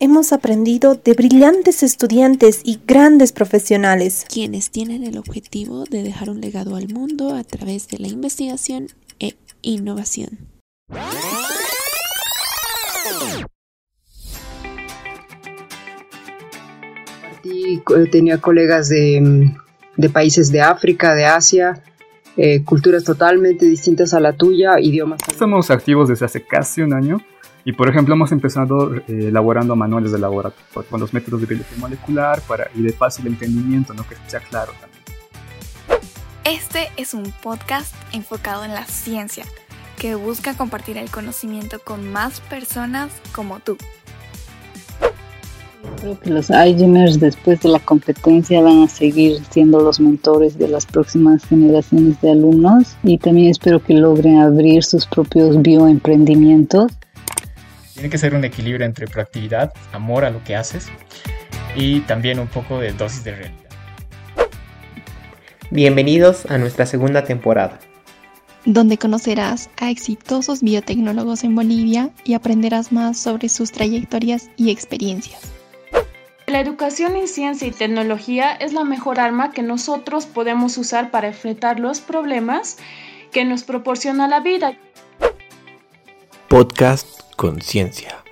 hemos aprendido de brillantes estudiantes y grandes profesionales, quienes tienen el objetivo de dejar un legado al mundo a través de la investigación e innovación. Tenía colegas de, países de África, de Asia, eh, culturas totalmente distintas a la tuya, idiomas. Estamos activos desde hace casi un año y por ejemplo hemos empezado eh, elaborando manuales de laboratorio con los métodos de biología molecular para, y de fácil entendimiento, ¿no? que sea claro también. Este es un podcast enfocado en la ciencia que busca compartir el conocimiento con más personas como tú. Creo que los iGeners después de la competencia van a seguir siendo los mentores de las próximas generaciones de alumnos y también espero que logren abrir sus propios bioemprendimientos tiene que ser un equilibrio entre proactividad, amor a lo que haces y también un poco de dosis de realidad. Bienvenidos a nuestra segunda temporada. Donde conocerás a exitosos biotecnólogos en Bolivia y aprenderás más sobre sus trayectorias y experiencias. La educación en ciencia y tecnología es la mejor arma que nosotros podemos usar para enfrentar los problemas que nos proporciona la vida. Podcast Conciencia.